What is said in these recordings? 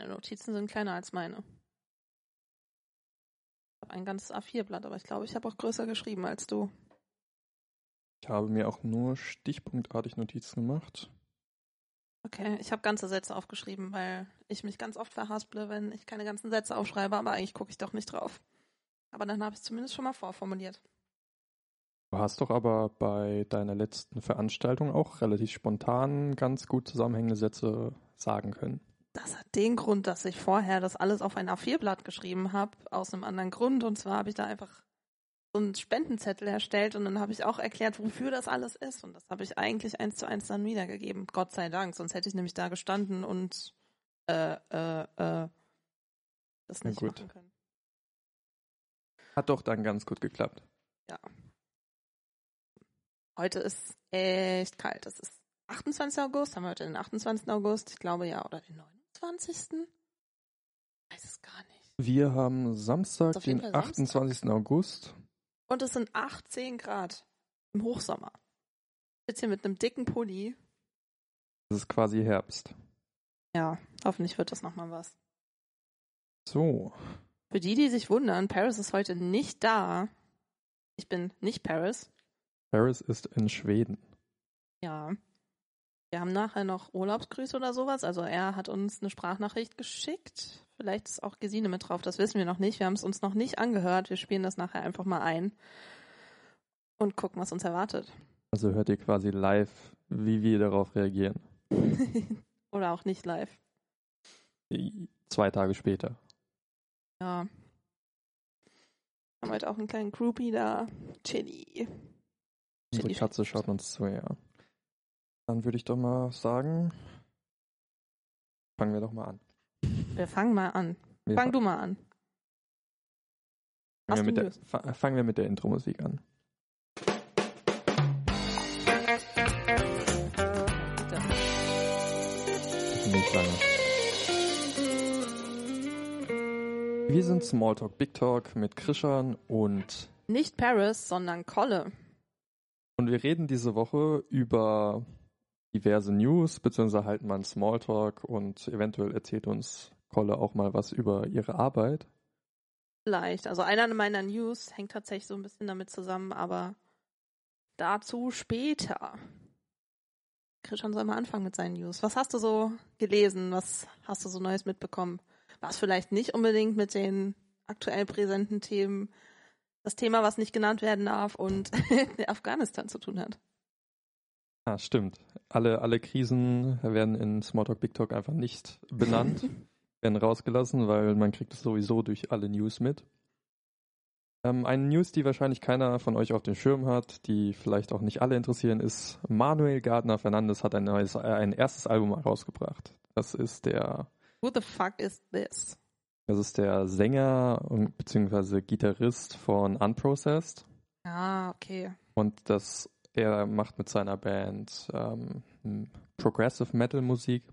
Deine Notizen sind kleiner als meine. Ich habe ein ganzes A4-Blatt, aber ich glaube, ich habe auch größer geschrieben als du. Ich habe mir auch nur stichpunktartig Notizen gemacht. Okay, ich habe ganze Sätze aufgeschrieben, weil ich mich ganz oft verhasple, wenn ich keine ganzen Sätze aufschreibe, aber eigentlich gucke ich doch nicht drauf. Aber dann habe ich es zumindest schon mal vorformuliert. Du hast doch aber bei deiner letzten Veranstaltung auch relativ spontan ganz gut zusammenhängende Sätze sagen können das hat den Grund, dass ich vorher das alles auf ein A4-Blatt geschrieben habe, aus einem anderen Grund. Und zwar habe ich da einfach so einen Spendenzettel erstellt und dann habe ich auch erklärt, wofür das alles ist. Und das habe ich eigentlich eins zu eins dann wiedergegeben. Gott sei Dank, sonst hätte ich nämlich da gestanden und äh, äh, äh, das nicht machen können. Hat doch dann ganz gut geklappt. Ja. Heute ist echt kalt. Es ist 28. August. Haben wir heute den 28. August? Ich glaube ja, oder den 9. 28.? Weiß es gar nicht. Wir haben Samstag, den 28. Samstag. August. Und es sind 18 Grad im Hochsommer. Ich sitze hier mit einem dicken Pulli. Es ist quasi Herbst. Ja, hoffentlich wird das nochmal was. So. Für die, die sich wundern, Paris ist heute nicht da. Ich bin nicht Paris. Paris ist in Schweden. Ja. Wir haben nachher noch Urlaubsgrüße oder sowas. Also er hat uns eine Sprachnachricht geschickt. Vielleicht ist auch Gesine mit drauf, das wissen wir noch nicht. Wir haben es uns noch nicht angehört. Wir spielen das nachher einfach mal ein und gucken, was uns erwartet. Also hört ihr quasi live, wie wir darauf reagieren. oder auch nicht live. Zwei Tage später. Ja. Wir haben heute auch einen kleinen Groupie da. Chili. Unsere Katze schaut uns zu, ja. Dann würde ich doch mal sagen, fangen wir doch mal an. Wir fangen mal an. Wir Fang du mal an. Fangen wir, der, fangen wir, mit der Intro-Musik an. Nicht lange. Wir sind Smalltalk Big Talk mit Krishan und nicht Paris, sondern Kolle. Und wir reden diese Woche über diverse News, beziehungsweise halten mal einen Smalltalk und eventuell erzählt uns Kolle auch mal was über ihre Arbeit. Vielleicht. Also einer meiner News hängt tatsächlich so ein bisschen damit zusammen, aber dazu später. Christian soll mal anfangen mit seinen News. Was hast du so gelesen? Was hast du so Neues mitbekommen? Was vielleicht nicht unbedingt mit den aktuell präsenten Themen das Thema, was nicht genannt werden darf und Afghanistan zu tun hat. Ah, stimmt. Alle, alle Krisen werden in Smalltalk Big Talk einfach nicht benannt, werden rausgelassen, weil man kriegt es sowieso durch alle News mit. Ähm, eine News, die wahrscheinlich keiner von euch auf dem Schirm hat, die vielleicht auch nicht alle interessieren, ist, Manuel Gardner Fernandes hat ein neues, äh, ein erstes Album rausgebracht. Das ist der Who the fuck is this? Das ist der Sänger bzw. Gitarrist von Unprocessed. Ah, okay. Und das, er macht mit seiner Band ähm, Progressive Metal Musik.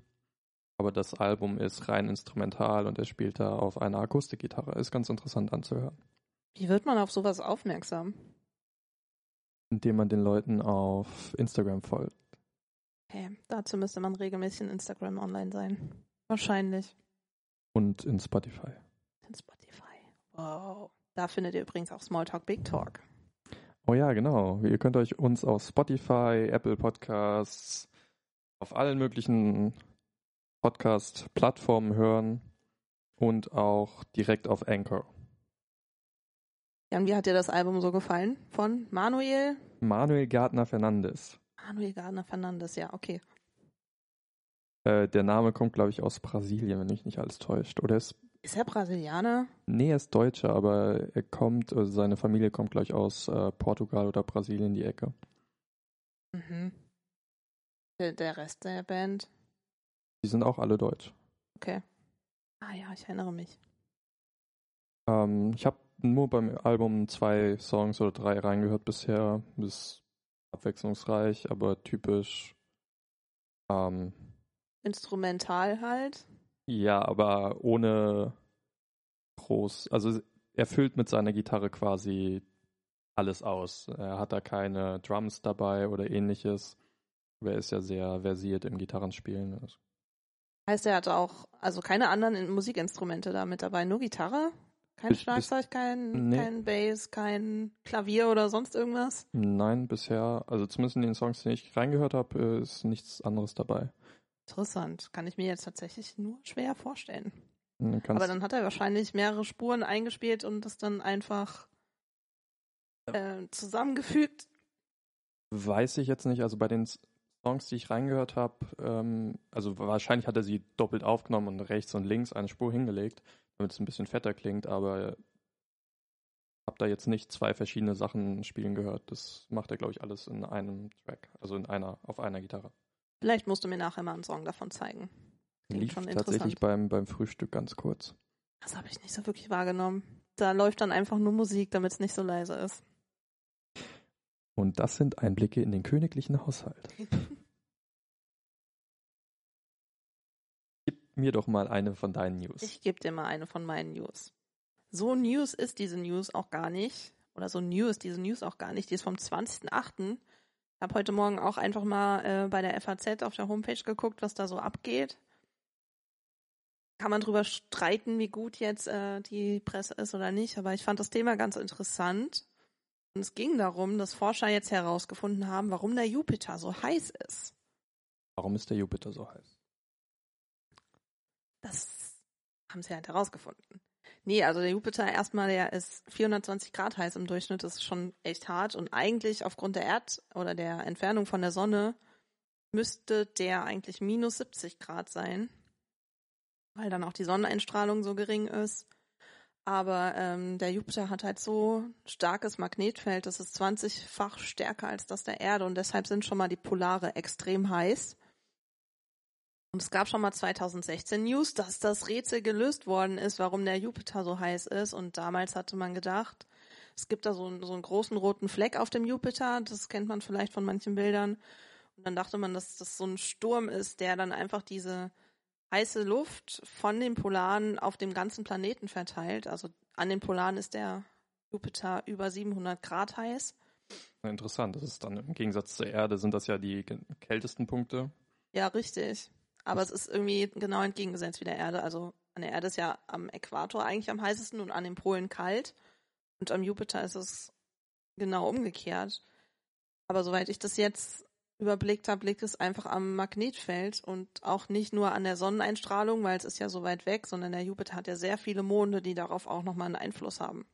Aber das Album ist rein instrumental und er spielt da auf einer Akustikgitarre. Ist ganz interessant anzuhören. Wie wird man auf sowas aufmerksam? Indem man den Leuten auf Instagram folgt. Okay, dazu müsste man regelmäßig in Instagram online sein. Wahrscheinlich. Und in Spotify. In Spotify. Wow. Da findet ihr übrigens auch Smalltalk Big Talk. Oh ja, genau. Ihr könnt euch uns auf Spotify, Apple Podcasts, auf allen möglichen Podcast-Plattformen hören und auch direkt auf Anchor. Ja, und wie hat dir das Album so gefallen? Von Manuel? Manuel Gardner Fernandes. Manuel Gardner Fernandes, ja, okay. Äh, der Name kommt, glaube ich, aus Brasilien, wenn mich nicht alles täuscht. Oder ist, ist er Brasilianer? Nee, er ist Deutscher, aber er kommt, also seine Familie kommt gleich aus äh, Portugal oder Brasilien, die Ecke. Mhm. Der, der Rest der Band? Die sind auch alle deutsch. Okay. Ah ja, ich erinnere mich. Ähm, ich habe nur beim Album zwei Songs oder drei reingehört bisher. Das ist abwechslungsreich, aber typisch ähm, Instrumental halt. Ja, aber ohne groß. Also er füllt mit seiner Gitarre quasi alles aus. Er hat da keine Drums dabei oder ähnliches. Aber er ist ja sehr versiert im Gitarrenspielen. Heißt, er hatte auch, also keine anderen Musikinstrumente da mit dabei, nur Gitarre? Kein Bis- Schlagzeug, kein, Nee. kein Bass, kein Klavier oder sonst irgendwas? Nein, bisher, also zumindest in den Songs, die ich reingehört habe, ist nichts anderes dabei. Interessant. Kann ich mir jetzt tatsächlich nur schwer vorstellen. Du kannst, Aber dann hat er wahrscheinlich mehrere Spuren eingespielt und das dann einfach äh, zusammengefügt. weiß ich jetzt nicht, also bei den Songs, die ich reingehört habe, ähm, also wahrscheinlich hat er sie doppelt aufgenommen und rechts und links eine Spur hingelegt, damit es ein bisschen fetter klingt, aber habe da jetzt nicht zwei verschiedene Sachen spielen gehört. Das macht er, glaube ich, alles in einem Track, also in einer, auf einer Gitarre. Vielleicht musst du mir nachher mal einen Song davon zeigen. Klingt Lief schon tatsächlich interessant. beim, beim Frühstück ganz kurz. Das habe ich nicht so wirklich wahrgenommen. Da läuft dann einfach nur Musik, damit es nicht so leise ist. Und das sind Einblicke in den königlichen Haushalt. Gib mir doch mal eine von deinen News. Ich gebe dir mal eine von meinen News. So News ist diese News auch gar nicht. Oder so new ist diese News auch gar nicht. Die ist vom 20.08. Ich habe heute Morgen auch einfach mal äh, bei der FAZ auf der Homepage geguckt, was da so abgeht. Kann man drüber streiten, wie gut jetzt äh, die Presse ist oder nicht, aber ich fand das Thema ganz interessant. Und es ging darum, dass Forscher jetzt herausgefunden haben, warum der Jupiter so heiß ist. Warum ist der Jupiter so heiß? Das haben sie halt herausgefunden. Nee, also der Jupiter erstmal, der ist 420 Grad heiß im Durchschnitt, das ist schon echt hart. Und eigentlich aufgrund der Erd- oder der Entfernung von der Sonne müsste der eigentlich minus 70 Grad sein, weil dann auch die Sonneneinstrahlung so gering ist. Aber ähm, der Jupiter hat halt so starkes Magnetfeld, das ist 20-fach stärker als das der Erde und deshalb sind schon mal die Polare extrem heiß. Und es gab schon mal 2016 News, dass das Rätsel gelöst worden ist, warum der Jupiter so heiß ist. Und damals hatte man gedacht, es gibt da so, einen- so einen großen roten Fleck auf dem Jupiter. Das kennt man vielleicht von manchen Bildern. Und dann dachte man, dass das so ein Sturm ist, der dann einfach diese heiße Luft von den Polaren auf dem ganzen Planeten verteilt. Also an den Polaren ist der Jupiter über 700 Grad heiß. Interessant, das ist dann im Gegensatz zur Erde sind das ja die kältesten Punkte. Ja, richtig. Aber es ist irgendwie genau entgegengesetzt wie der Erde. Also an der Erde ist ja am Äquator eigentlich am heißesten und an den Polen kalt. Und am Jupiter ist es genau umgekehrt. Aber soweit ich das jetzt überblickt habe, liegt es einfach am Magnetfeld und auch nicht nur an der Sonneneinstrahlung, weil es ist ja so weit weg, sondern der Jupiter hat ja sehr viele Monde, die darauf auch nochmal einen Einfluss haben.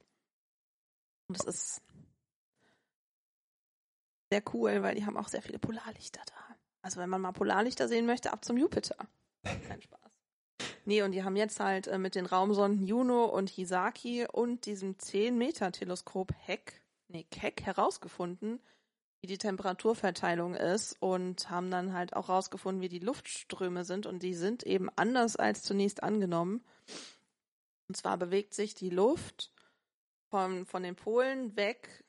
Und das ist sehr cool, weil die haben auch sehr viele Polarlichter da. Also wenn man mal Polarlichter sehen möchte, ab zum Jupiter. Kein Spaß. Nee, und die haben jetzt halt äh, mit den Raumsonden Juno und Hisaki und diesem 10-Meter-Teleskop Heck, nee, Keck herausgefunden, wie die Temperaturverteilung ist und haben dann halt auch herausgefunden, wie die Luftströme sind und die sind eben anders als zunächst angenommen. Und zwar bewegt sich die Luft von, von den Polen weg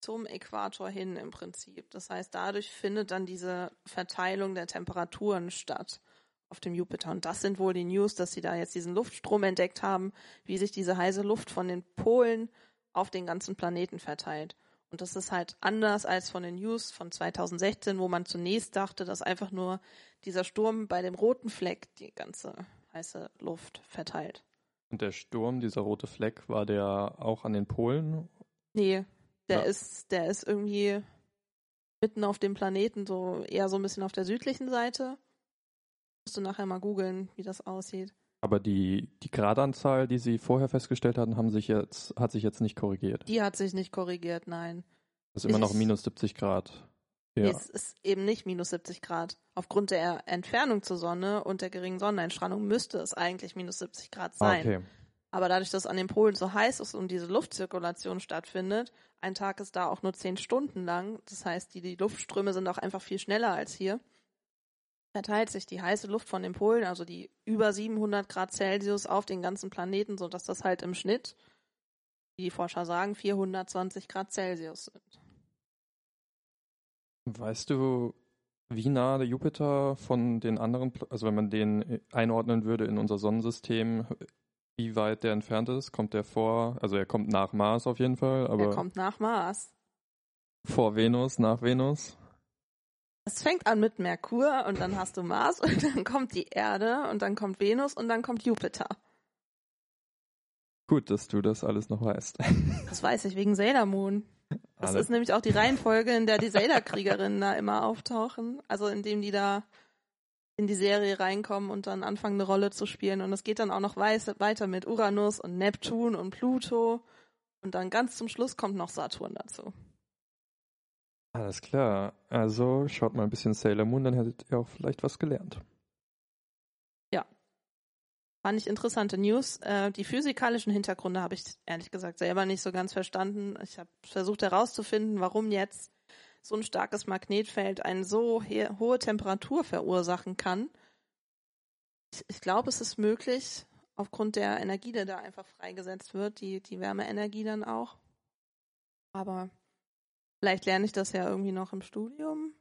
zum Äquator hin im Prinzip. Das heißt, dadurch findet dann diese Verteilung der Temperaturen statt auf dem Jupiter. Und das sind wohl die News, dass sie da jetzt diesen Luftstrom entdeckt haben, wie sich diese heiße Luft von den Polen auf den ganzen Planeten verteilt. Und das ist halt anders als von den News von 2016, wo man zunächst dachte, dass einfach nur dieser Sturm bei dem roten Fleck die ganze heiße Luft verteilt. Und der Sturm, dieser rote Fleck, war der auch an den Polen? Nee, der Ja. ist, der ist irgendwie mitten auf dem Planeten, so eher so ein bisschen auf der südlichen Seite. Musst du nachher mal googeln, wie das aussieht. Aber die, die Gradanzahl, die sie vorher festgestellt hatten, haben sich jetzt, hat sich jetzt nicht korrigiert. Die hat sich nicht korrigiert, nein. Das ist immer noch minus 70 Grad. Nee, Ja. es ist eben nicht minus 70 Grad. Aufgrund der Entfernung zur Sonne und der geringen Sonneneinstrahlung müsste es eigentlich minus 70 Grad Ah, sein. okay. Aber dadurch, dass an den Polen so heiß ist und diese Luftzirkulation stattfindet, ein Tag ist da auch nur zehn Stunden lang. Das heißt, die, die Luftströme sind auch einfach viel schneller als hier. Verteilt sich die heiße Luft von den Polen, also die über 700 Grad Celsius auf den ganzen Planeten, sodass das halt im Schnitt, wie die Forscher sagen, 420 Grad Celsius sind. Weißt du, wie nah der Jupiter von den anderen, also wenn man den einordnen würde in unser Sonnensystem, wie weit der entfernt ist? Kommt der vor, also er kommt nach Mars auf jeden Fall, Er aber kommt nach Mars. vor Venus, nach Venus? Es fängt an mit Merkur und dann hast du Mars und dann kommt die Erde und dann kommt Venus und dann kommt Jupiter. Gut, dass du das alles noch weißt. Das weiß ich wegen Sailor Moon. Das Alle- ist nämlich auch die Reihenfolge, in der die Sailor-Kriegerinnen da immer auftauchen. Also indem die da in die Serie reinkommen und dann anfangen, eine Rolle zu spielen. Und es geht dann auch noch weiter mit Uranus und Neptun und Pluto. Und dann ganz zum Schluss kommt noch Saturn dazu. Alles klar. Also schaut mal ein bisschen Sailor Moon, dann hättet ihr auch vielleicht was gelernt. Fand ich interessante News. Äh, die physikalischen Hintergründe habe ich ehrlich gesagt selber nicht so ganz verstanden. Ich habe versucht herauszufinden, warum jetzt so ein starkes Magnetfeld eine so he- hohe Temperatur verursachen kann. Ich, ich glaube, es ist möglich, aufgrund der Energie, die da einfach freigesetzt wird, die, die Wärmeenergie dann auch. Aber vielleicht lerne ich das ja irgendwie noch im Studium.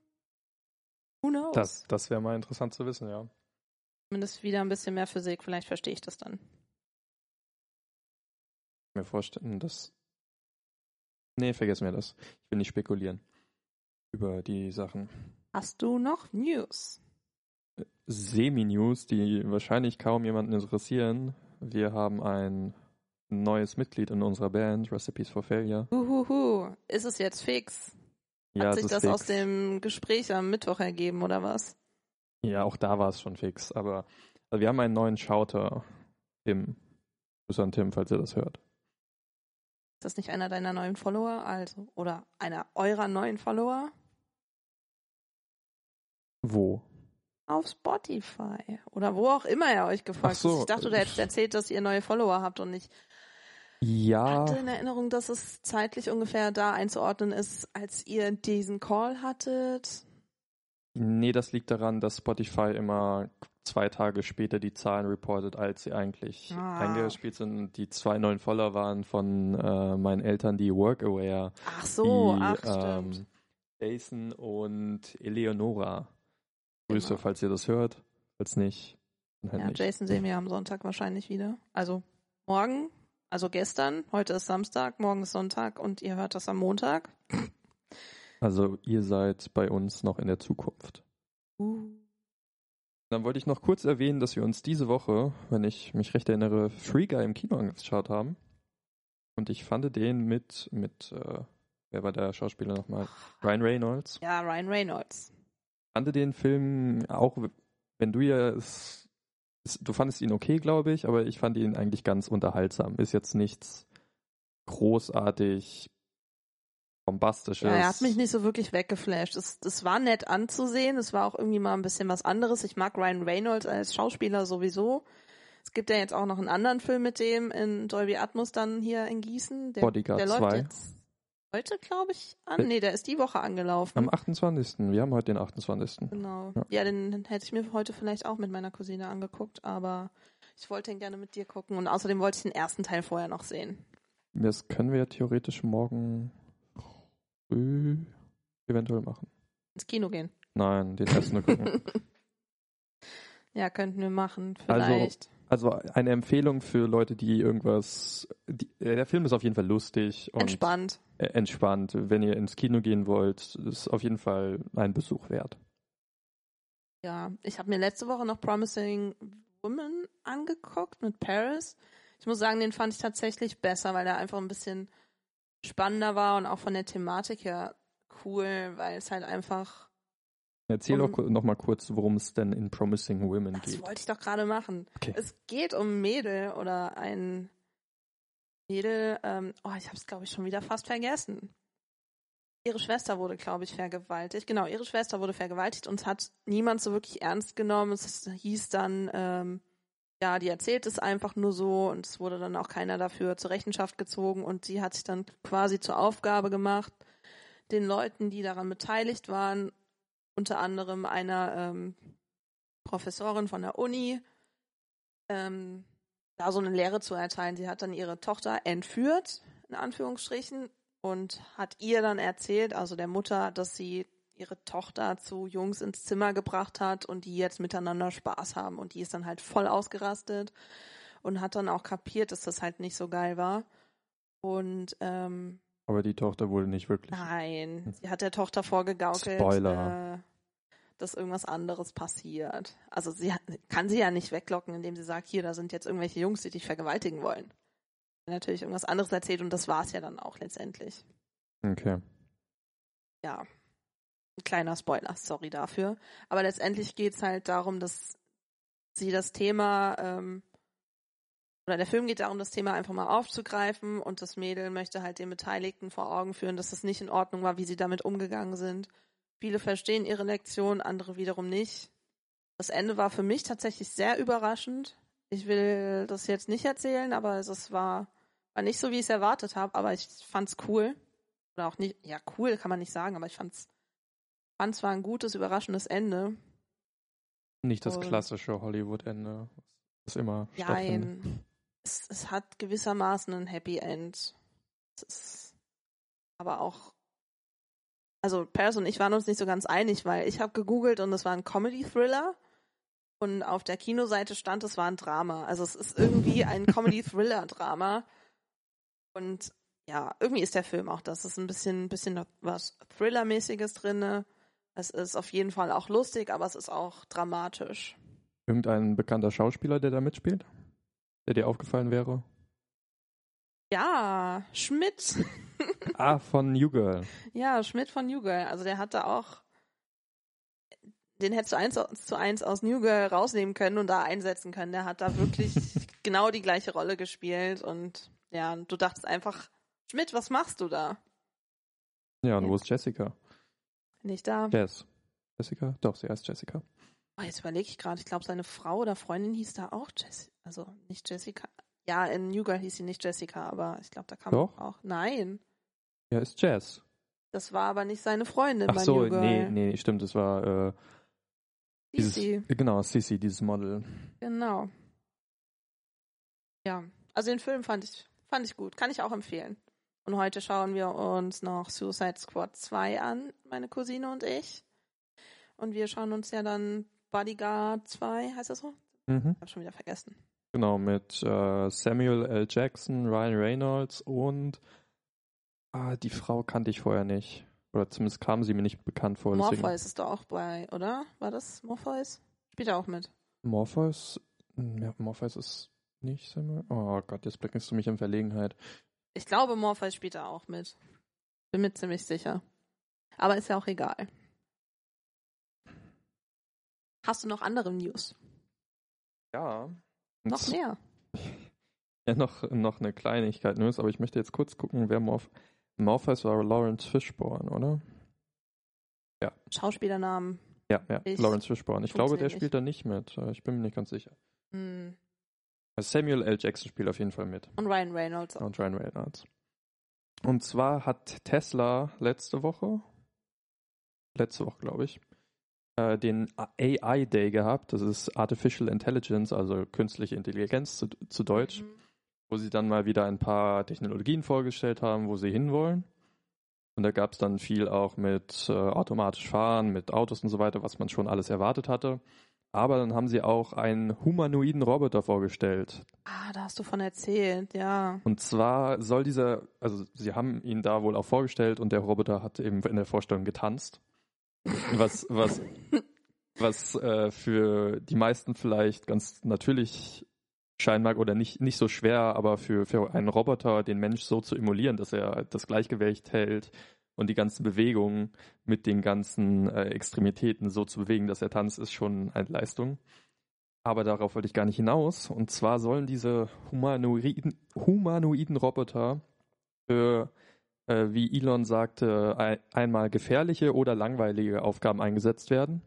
Who knows? Das, das wäre mal interessant zu wissen, ja. Zumindest wieder ein bisschen mehr Physik. Vielleicht verstehe ich das dann. mir vorstellen, dass. Nee, vergessen wir das. Ich will nicht spekulieren über die Sachen. Hast du noch News? Semi-News, die wahrscheinlich kaum jemanden interessieren. Wir haben ein neues Mitglied in unserer Band, Recipes for Failure. Huhuhu. Ist es jetzt fix? Hat Ja, sich das ist aus fix. dem Gespräch am Mittwoch ergeben oder was? Ja, auch da war es schon fix. Aber also wir haben einen neuen Schauter, Tim. Grüße an Tim, falls ihr das hört. Ist das nicht einer deiner neuen Follower? Also, oder einer eurer neuen Follower? Wo? Auf Spotify. Oder wo auch immer er euch gefolgt so. ist. Ich dachte, du hättest erzählt, dass ihr neue Follower habt und ich Ja, hatte in Erinnerung, dass es zeitlich ungefähr da einzuordnen ist, als ihr diesen Call hattet. nee, das liegt daran, dass Spotify immer zwei Tage später die Zahlen reportet, als sie eigentlich Ah. eingespielt sind. Die zwei neuen Follower waren von äh, meinen Eltern, die Workaware, Ach so, die ach stimmt. ähm, Jason und Eleonora. Grüße, Genau. falls ihr das hört. Falls nicht, dann halt Ja, nicht. Jason sehen wir am Sonntag wahrscheinlich wieder. Also morgen, also gestern, heute ist Samstag, morgen ist Sonntag und ihr hört das am Montag. Also ihr seid bei uns noch in der Zukunft. Uh. Dann wollte ich noch kurz erwähnen, dass wir uns diese Woche, wenn ich mich recht erinnere, Free Guy im Kino angeschaut haben. Und ich fand den mit, mit, äh, wer war der Schauspieler nochmal? Ryan Reynolds. Ja, Ryan Reynolds. Fand den Film auch, wenn du ja es, es, du fandest ihn okay, glaube ich, aber ich fand ihn eigentlich ganz unterhaltsam. Ist jetzt nichts großartig bombastisches. Ja, er hat mich nicht so wirklich weggeflasht. Es, es war nett anzusehen. Es war auch irgendwie mal ein bisschen was anderes. Ich mag Ryan Reynolds als Schauspieler sowieso. Es gibt ja jetzt auch noch einen anderen Film mit dem in Dolby Atmos dann hier in Gießen. Der, Bodyguard der läuft 2. jetzt heute, glaube ich, an. Äh, Nee, der ist die Woche angelaufen. Am 28. Wir haben heute den 28. Genau. Ja. Ja, den hätte ich mir heute vielleicht auch mit meiner Cousine angeguckt, aber ich wollte ihn gerne mit dir gucken und außerdem wollte ich den ersten Teil vorher noch sehen. Das können wir ja theoretisch morgen früh eventuell machen. Ins Kino gehen. Nein, den ersten nur gucken. ja, könnten wir machen, Also, vielleicht. Also eine Empfehlung für Leute, die irgendwas. Die, äh, der Film ist auf jeden Fall lustig und Entspannt. äh, entspannt. Wenn ihr ins Kino gehen wollt, ist auf jeden Fall ein Besuch wert. Ja, ich habe mir letzte Woche noch Promising Woman angeguckt mit Paris. Ich muss sagen, den fand ich tatsächlich besser, weil er einfach ein bisschen spannender war und auch von der Thematik her cool, weil es halt einfach, Erzähl Um- doch noch mal kurz, worum es denn in Promising Women das geht. wollte ich doch gerade machen. Okay. Es geht um Mädel oder ein Mädel, ähm, oh, ich habe es glaube ich schon wieder fast vergessen. Ihre Schwester wurde, glaube ich, vergewaltigt. Genau, ihre Schwester wurde vergewaltigt und es hat niemand so wirklich ernst genommen. Es hieß dann, ähm, ja, die erzählt es einfach nur so und es wurde dann auch keiner dafür zur Rechenschaft gezogen und sie hat sich dann quasi zur Aufgabe gemacht, den Leuten, die daran beteiligt waren, unter anderem einer ähm, Professorin von der Uni, ähm, da so eine Lehre zu erteilen. Sie hat dann ihre Tochter entführt, in Anführungsstrichen, und hat ihr dann erzählt, also der Mutter, dass sie ihre Tochter zu Jungs ins Zimmer gebracht hat und die jetzt miteinander Spaß haben. Und die ist dann halt voll ausgerastet und hat dann auch kapiert, dass das halt nicht so geil war. Und ähm, Aber die Tochter wurde nicht wirklich. nein, sie hat der Tochter vorgegaukelt. Spoiler. Äh, dass irgendwas anderes passiert. Also sie kann sie ja nicht weglocken, indem sie sagt, hier, da sind jetzt irgendwelche Jungs, die dich vergewaltigen wollen. Natürlich irgendwas anderes erzählt und das war es ja dann auch letztendlich. Okay. Ja. Ein kleiner Spoiler, sorry dafür. Aber letztendlich geht es halt darum, dass sie das Thema ähm, oder der Film geht darum, das Thema einfach mal aufzugreifen und das Mädel möchte halt den Beteiligten vor Augen führen, dass das nicht in Ordnung war, wie sie damit umgegangen sind. Viele verstehen ihre Lektion, andere wiederum nicht. Das Ende war für mich tatsächlich sehr überraschend. Ich will das jetzt nicht erzählen, aber es war, war nicht so, wie ich es erwartet habe, aber ich fand's cool. Oder auch nicht, ja, cool kann man nicht sagen, aber ich fand's, fand zwar ein gutes, überraschendes Ende. Nicht das klassische Hollywood-Ende, das immer. Nein es, es hat gewissermaßen ein Happy End. Es ist aber auch also Paris und ich waren uns nicht so ganz einig, weil ich habe gegoogelt und es war ein Comedy-Thriller und auf der Kinoseite stand, es war ein Drama. Also es ist irgendwie ein Comedy-Thriller-Drama und ja, irgendwie ist der Film auch das. Es ist ein bisschen, bisschen was Thriller-mäßiges drin. Es ist auf jeden Fall auch lustig, aber es ist auch dramatisch. Irgendein bekannter Schauspieler, der da mitspielt? Der dir aufgefallen wäre? Ja, Schmidt. ah, von New Girl. Ja, Schmidt von New Girl. Also der hat da auch, den hättest du eins zu eins aus New Girl rausnehmen können und da einsetzen können. Der hat da wirklich genau die gleiche Rolle gespielt und ja, du dachtest einfach, Schmidt, was machst du da? Ja, und ja. wo ist Jessica? Nicht da. Jess. Jessica? Doch, sie heißt Jessica. Oh, jetzt überlege ich gerade, ich glaube, seine Frau oder Freundin hieß da auch Jessica. Also nicht Jessica. Ja, in New Girl hieß sie nicht Jessica, aber ich glaube, da kam Doch. auch. Nein. Ja, ist Jess. Das war aber nicht seine Freundin Ach bei so, New Girl. nee, nee, stimmt, das war äh, Sisi. genau, Sissy, dieses Model. Genau. Ja, also den Film fand ich, fand ich gut. Kann ich auch empfehlen. Und heute schauen wir uns noch Suicide Squad 2 an, meine Cousine und ich. Und wir schauen uns ja dann Bodyguard 2, heißt das so? Mhm. Hab schon wieder vergessen. Genau, mit äh, Samuel L. Jackson, Ryan Reynolds und ah, die Frau kannte ich vorher nicht. Oder zumindest kam sie mir nicht bekannt vor. Morpheus ist da auch bei, oder? War das Morpheus? Spielt er auch mit? Morpheus? Ja, Morpheus ist nicht Samuel. Oh Gott, jetzt bringst du mich in Verlegenheit. Ich glaube, Morpheus spielt da auch mit. Bin mir ziemlich sicher. Aber ist ja auch egal. Hast du noch andere News? Ja. Noch mehr. Ja, noch, noch eine Kleinigkeit News, aber ich möchte jetzt kurz gucken, wer Morph Morpheus war Lawrence Fishburne, oder? Ja. Schauspielernamen. Ja, ja, ich Lawrence Fishburne. Ich glaube, der spielt da nicht mit. Äh, ich bin mir nicht ganz sicher. Hm. Samuel L. Jackson spielt auf jeden Fall mit. Und Ryan Reynolds. Auch. Und Ryan Reynolds. Und zwar hat Tesla letzte Woche, letzte Woche glaube ich, äh, den AI Day gehabt. Das ist Artificial Intelligence, also künstliche Intelligenz zu, zu Deutsch, mhm. wo sie dann mal wieder ein paar Technologien vorgestellt haben, wo sie hinwollen. Und da gab es dann viel auch mit äh, automatisch fahren, mit Autos und so weiter, was man schon alles erwartet hatte. Aber dann haben sie auch einen humanoiden Roboter vorgestellt. Ah, da hast du von erzählt, ja. Und zwar soll dieser, also sie haben ihn da wohl auch vorgestellt und der Roboter hat eben in der Vorstellung getanzt. Was, was, was äh, für die meisten vielleicht ganz natürlich scheinen mag oder nicht, nicht so schwer, aber für, für einen Roboter den Mensch so zu emulieren, dass er das Gleichgewicht hält und die ganzen Bewegungen mit den ganzen äh, Extremitäten so zu bewegen, dass er tanzt, ist schon eine Leistung. Aber darauf wollte ich gar nicht hinaus. Und zwar sollen diese humanoiden, humanoiden Roboter für äh, wie Elon sagte, ein, einmal gefährliche oder langweilige Aufgaben eingesetzt werden.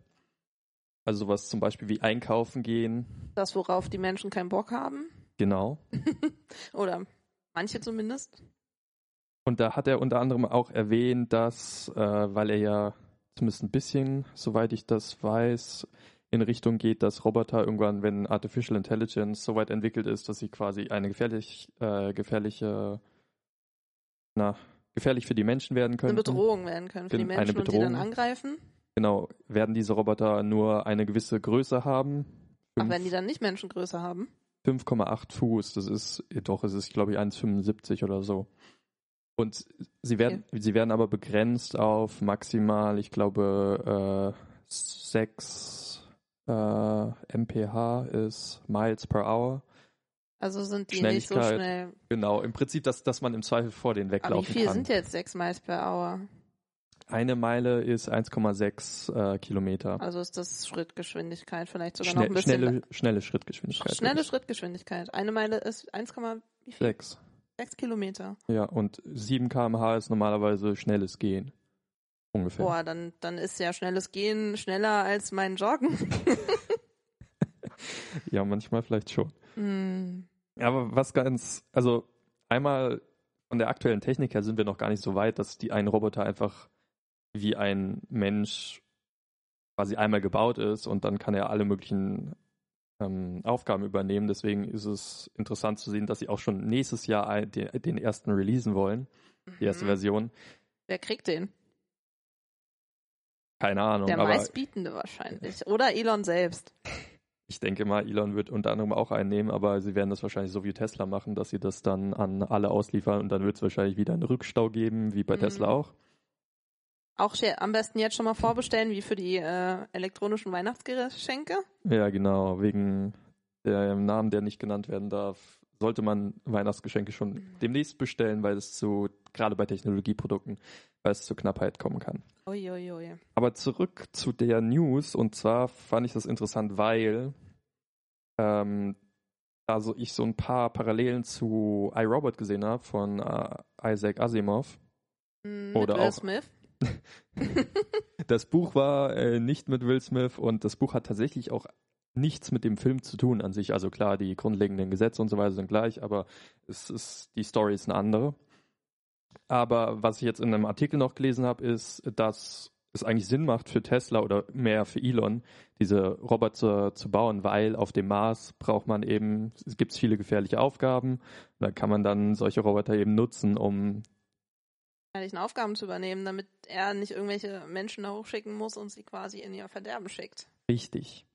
Also was zum Beispiel wie einkaufen gehen. Das, worauf die Menschen keinen Bock haben. Genau. oder manche zumindest. Und da hat er unter anderem auch erwähnt, dass, äh, weil er ja zumindest ein bisschen, soweit ich das weiß, in Richtung geht, dass Roboter irgendwann, wenn Artificial Intelligence so weit entwickelt ist, dass sie quasi eine gefährlich, äh, gefährliche, na, gefährlich für die Menschen werden können. Eine Bedrohung werden können für die Menschen und die dann angreifen. Genau, werden diese Roboter nur eine gewisse Größe haben. Ach, wenn die dann nicht Menschengröße haben? 5,8 Fuß, das ist, doch, es ist, glaube ich, 1,75 oder so. Und sie werden, okay. sie werden aber begrenzt auf maximal, ich glaube, äh, 6 äh, mph ist Miles per Hour. Also sind die nicht so schnell. Genau, im Prinzip, dass, dass man im Zweifel vor den weglaufen Aber wie viel kann. sind jetzt 6 Miles per Hour? Eine Meile ist 1,6 äh, Kilometer. Also ist das Schrittgeschwindigkeit vielleicht sogar Schnell, noch ein bisschen. schnelle, schnelle Schrittgeschwindigkeit. Schnelle wirklich. Schrittgeschwindigkeit. Eine Meile ist 1, wie viel? 6. 6 Kilometer. Ja, und 7 km/h ist normalerweise schnelles Gehen. Ungefähr. Boah, dann, dann ist ja schnelles Gehen schneller als mein Joggen. Ja, manchmal vielleicht schon. Hm. Aber was ganz, also einmal von der aktuellen Technik her sind wir noch gar nicht so weit, dass die ein Roboter einfach wie ein Mensch quasi einmal gebaut ist und dann kann er alle möglichen ähm, Aufgaben übernehmen. Deswegen ist es interessant zu sehen, dass sie auch schon nächstes Jahr den, den ersten releasen wollen, die erste Mhm. Version. Wer kriegt den? Keine Ahnung, Der meistbietende wahrscheinlich. Oder Elon selbst. Ich denke mal, Elon wird unter anderem auch einnehmen, aber sie werden das wahrscheinlich so wie Tesla machen, dass sie das dann an alle ausliefern und dann wird es wahrscheinlich wieder einen Rückstau geben, wie bei Mhm. Tesla auch. Auch am besten jetzt schon mal vorbestellen, wie für die äh, elektronischen Weihnachtsgeschenke. Ja, genau. Wegen dem Namen, der nicht genannt werden darf, sollte man Weihnachtsgeschenke schon Mhm. demnächst bestellen, weil es zu, gerade bei Technologieprodukten, weil es zu Knappheit kommen kann. Uiuiui. Aber zurück zu der News und zwar fand ich das interessant, weil ähm, also ich so ein paar Parallelen zu iRobot gesehen habe von äh, Isaac Asimov. Hm, Oder Will auch- Smith. Das Buch war äh, nicht mit Will Smith und das Buch hat tatsächlich auch nichts mit dem Film zu tun an sich. Also klar, die grundlegenden Gesetze und so weiter sind gleich, aber es ist, die Story ist eine andere. Aber was ich jetzt in einem Artikel noch gelesen habe, ist, dass es eigentlich Sinn macht für Tesla oder mehr für Elon, diese Roboter zu bauen, weil auf dem Mars braucht man eben, es gibt viele gefährliche Aufgaben. Da kann man dann solche Roboter eben nutzen, um gefährlichen Aufgaben zu übernehmen, damit er nicht irgendwelche Menschen da hochschicken muss und sie quasi in ihr Verderben schickt. Richtig.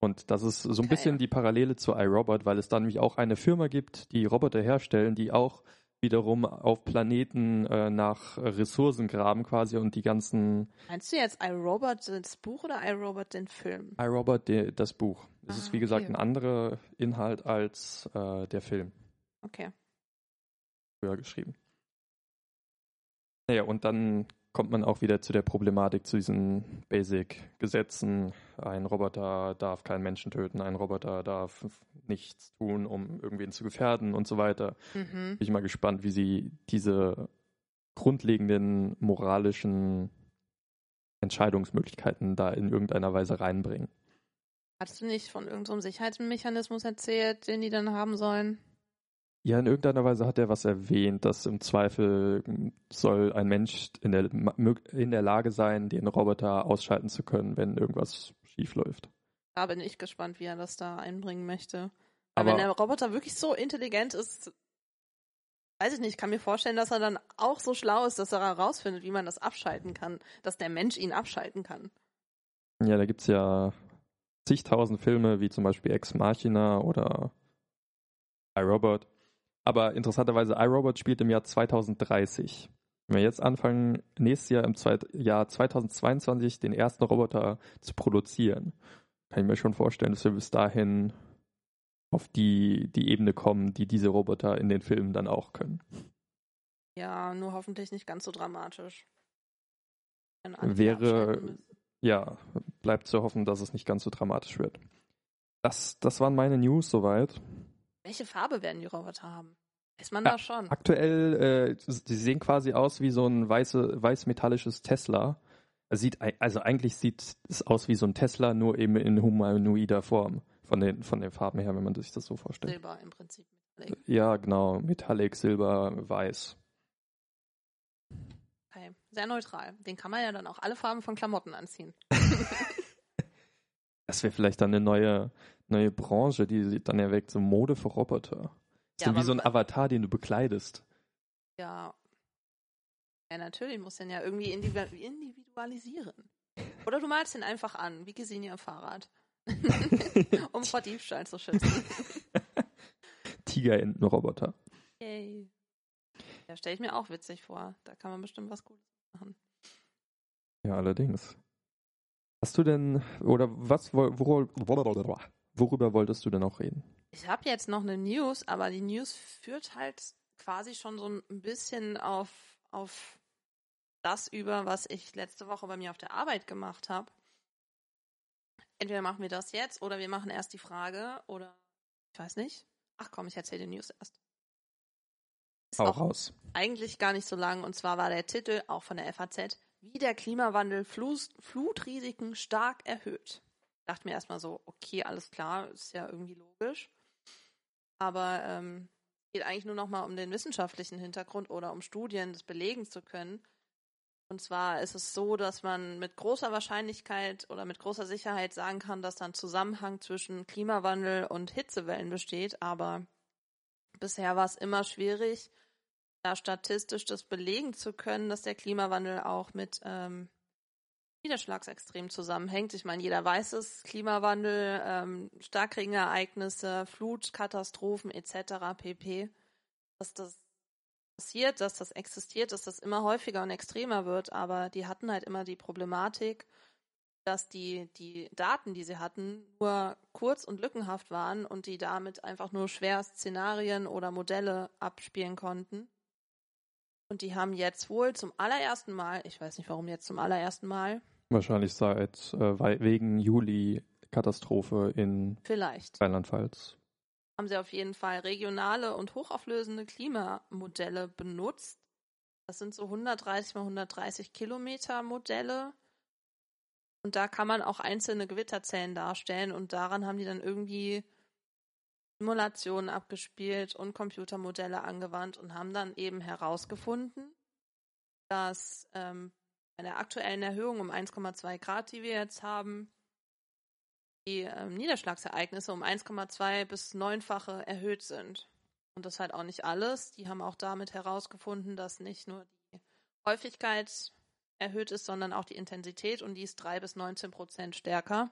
Und das ist so ein bisschen die Parallele zu iRobot, weil es da nämlich auch eine Firma gibt, die Roboter herstellen, die auch wiederum auf Planeten äh, nach Ressourcen graben quasi und die ganzen Meinst du jetzt iRobot das Buch oder iRobot den Film? iRobot, das Buch. Es Ah, ist wie gesagt okay. ein anderer Inhalt als äh, der Film Okay. früher geschrieben. Naja, und dann kommt man auch wieder zu der Problematik, zu diesen Basic-Gesetzen. Ein Roboter darf keinen Menschen töten, ein Roboter darf nichts tun, um irgendwen zu gefährden und so weiter. Mhm. Bin ich mal gespannt, wie sie diese grundlegenden moralischen Entscheidungsmöglichkeiten da in irgendeiner Weise reinbringen. Hattest du nicht von irgendeinem Sicherheitsmechanismus erzählt, den die dann haben sollen? Ja, in irgendeiner Weise hat er was erwähnt, dass im Zweifel soll ein Mensch in der, in der Lage sein, den Roboter ausschalten zu können, wenn irgendwas schief läuft. Da bin ich gespannt, wie er das da einbringen möchte. Aber Aber wenn der Roboter wirklich so intelligent ist, weiß ich nicht, kann mir vorstellen, dass er dann auch so schlau ist, dass er herausfindet, wie man das abschalten kann, dass der Mensch ihn abschalten kann. ja, da gibt's ja zigtausend Filme, wie zum Beispiel Ex Machina oder iRobot. Aber interessanterweise, iRobot spielt im Jahr 2030. Wenn wir jetzt anfangen, nächstes Jahr im Zweit Jahr 2022 den ersten Roboter zu produzieren, kann ich mir schon vorstellen, dass wir bis dahin auf die, die Ebene kommen, die diese Roboter in den Filmen dann auch können. Ja, nur hoffentlich nicht ganz so dramatisch. Wäre-. Ja, bleibt zu hoffen, dass es nicht ganz so dramatisch wird. Das, das waren meine News soweit. Welche Farbe werden die Roboter haben? Weiß man Ja, da schon? Aktuell, äh, sie sehen quasi aus wie so ein weiße, weiß-metallisches Tesla. Es Sieht, also eigentlich sieht es aus wie so ein Tesla, nur eben in humanoider Form. Von den, von den Farben her, wenn man sich das so vorstellt. Silber im Prinzip. Ja, genau. Metallic, Silber, Weiß. Okay. Sehr neutral. Den kann man ja dann auch alle Farben von Klamotten anziehen. Das wäre vielleicht dann eine neue, neue Branche, die dann erweckt, so Mode für Roboter. Ja, so wie so ein Avatar, den du bekleidest. Ja. Ja, natürlich muss den ja irgendwie individu- individualisieren. Oder du malst ihn einfach an, wie Gesine am Fahrrad. um vor Diebstahl zu schützen. Tigerentenroboter. Yay. Ja, stelle ich mir auch witzig vor. Da kann man bestimmt was Gutes machen. Ja, allerdings. Hast du denn, oder was, worüber, worüber wolltest du denn auch reden? Ich habe jetzt noch eine News, aber die News führt halt quasi schon so ein bisschen auf, auf das über, was ich letzte Woche bei mir auf der Arbeit gemacht habe. Entweder machen wir das jetzt oder wir machen erst die Frage oder ich weiß nicht. Ach komm, ich erzähle die News erst. Ist auch raus. Eigentlich gar nicht so lang und zwar war der Titel auch von der FAZ, wie der Klimawandel Flut, Flutrisiken stark erhöht. Dachte mir erstmal so, okay, alles klar, ist ja irgendwie logisch. Aber ähm, geht eigentlich nur noch mal um den wissenschaftlichen Hintergrund oder um Studien, das belegen zu können. Und zwar ist es so, dass man mit großer Wahrscheinlichkeit oder mit großer Sicherheit sagen kann, dass da ein Zusammenhang zwischen Klimawandel und Hitzewellen besteht. Aber bisher war es immer schwierig, da statistisch das belegen zu können, dass der Klimawandel auch mit ähm, Niederschlagsextrem zusammenhängt. Ich meine, jeder weiß es, Klimawandel, ähm, Starkregenereignisse, Flutkatastrophen etc. pp. Dass das passiert, dass das existiert, dass das immer häufiger und extremer wird, aber die hatten halt immer die Problematik, dass die, die Daten, die sie hatten, nur kurz und lückenhaft waren und die damit einfach nur schwer Szenarien oder Modelle abspielen konnten. Und die haben jetzt wohl zum allerersten Mal, ich weiß nicht warum jetzt zum allerersten Mal. Wahrscheinlich seit äh, wegen Juli-Katastrophe in Rheinland-Pfalz haben sie auf jeden Fall regionale und hochauflösende Klimamodelle benutzt. Das sind so 130 mal 130 Kilometer Modelle. Und da kann man auch einzelne Gewitterzellen darstellen und daran haben die dann irgendwie Simulationen abgespielt und Computermodelle angewandt und haben dann eben herausgefunden, dass ähm, bei der aktuellen Erhöhung um 1,2 Grad, die wir jetzt haben, die ähm, Niederschlagsereignisse um 1,2 bis 9-fache erhöht sind. Und das halt auch nicht alles. Die haben auch damit herausgefunden, dass nicht nur die Häufigkeit erhöht ist, sondern auch die Intensität und die ist 3 bis 19 Prozent stärker.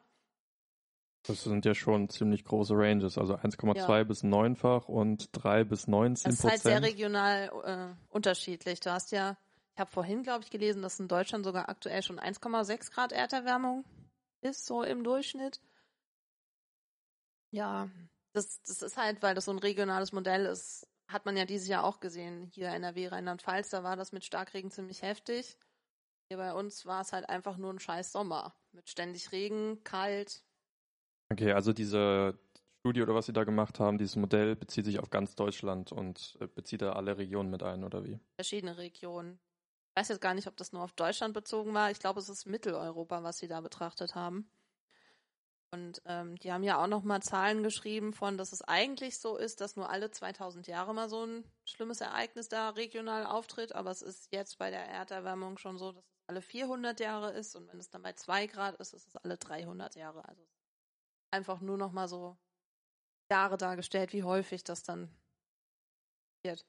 Das sind ja schon ziemlich große Ranges, also 1,2 ja. bis 9-fach und 3 bis 19 Prozent. Das ist halt sehr regional äh, unterschiedlich. Du hast ja, ich habe vorhin, glaube ich, gelesen, dass in Deutschland sogar aktuell schon 1,6 Grad Erderwärmung ist, so im Durchschnitt. Ja, das, das ist halt, weil das so ein regionales Modell ist, hat man ja dieses Jahr auch gesehen. Hier in NRW, Rheinland-Pfalz, da war das mit Starkregen ziemlich heftig. Hier bei uns war es halt einfach nur ein scheiß Sommer. Mit ständig Regen, kalt. Okay, also diese Studie oder was Sie da gemacht haben, dieses Modell bezieht sich auf ganz Deutschland und äh, bezieht da alle Regionen mit ein, oder wie? Verschiedene Regionen. Ich weiß jetzt gar nicht, ob das nur auf Deutschland bezogen war. Ich glaube, es ist Mitteleuropa, was Sie da betrachtet haben. Und ähm, die haben ja auch noch mal Zahlen geschrieben von, dass es eigentlich so ist, dass nur alle 2000 Jahre mal so ein schlimmes Ereignis da regional auftritt. Aber es ist jetzt bei der Erderwärmung schon so, dass es alle 400 Jahre ist. Und wenn es dann bei 2 Grad ist, ist es alle 300 Jahre. Also einfach nur noch mal so Jahre dargestellt, wie häufig das dann passiert.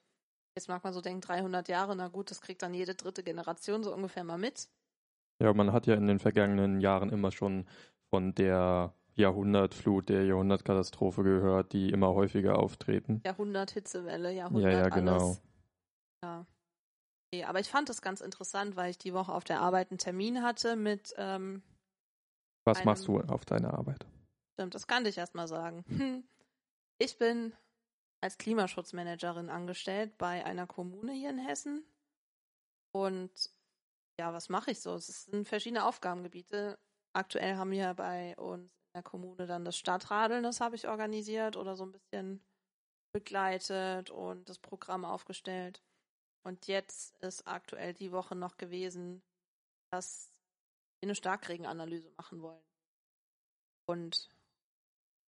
Jetzt mag man so denken, 300 Jahre, na gut, das kriegt dann jede dritte Generation so ungefähr mal mit. Ja, man hat ja in den vergangenen Jahren immer schon von der Jahrhundertflut, der Jahrhundertkatastrophe gehört, die immer häufiger auftreten. Jahrhunderthitzewelle, Jahrhundert Ja, ja, genau. Alles. Ja. Okay, aber ich fand das ganz interessant, weil ich die Woche auf der Arbeit einen Termin hatte mit. Ähm, Was machst du auf deiner Arbeit? Stimmt, das kann ich erst mal sagen. Ich bin als Klimaschutzmanagerin angestellt bei einer Kommune hier in Hessen. Und ja, was mache ich so? Es sind verschiedene Aufgabengebiete aktuell haben wir bei uns in der Kommune dann das Stadtradeln, das habe ich organisiert oder so ein bisschen begleitet und das Programm aufgestellt. Und jetzt ist aktuell die Woche noch gewesen, dass wir eine Starkregenanalyse machen wollen. Und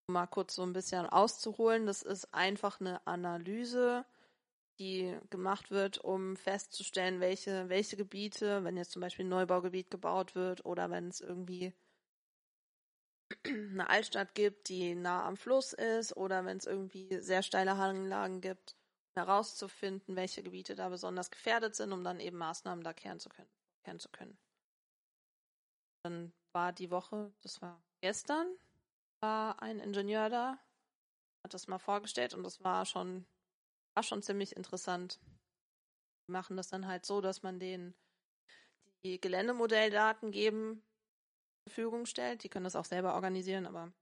mal kurz so ein bisschen auszuholen, das ist einfach eine Analyse, die gemacht wird, um festzustellen, welche, welche Gebiete, wenn jetzt zum Beispiel ein Neubaugebiet gebaut wird oder wenn es irgendwie eine Altstadt gibt, die nah am Fluss ist oder wenn es irgendwie sehr steile Hanglagen gibt, herauszufinden, welche Gebiete da besonders gefährdet sind, um dann eben Maßnahmen da kehren zu können. Kehren zu können. Dann war die Woche, das war gestern, war ein Ingenieur da, hat das mal vorgestellt und das war schon war schon ziemlich interessant. Die machen das dann halt so, dass man denen die Geländemodelldaten geben Verfügung stellt. Die können das auch selber organisieren, aber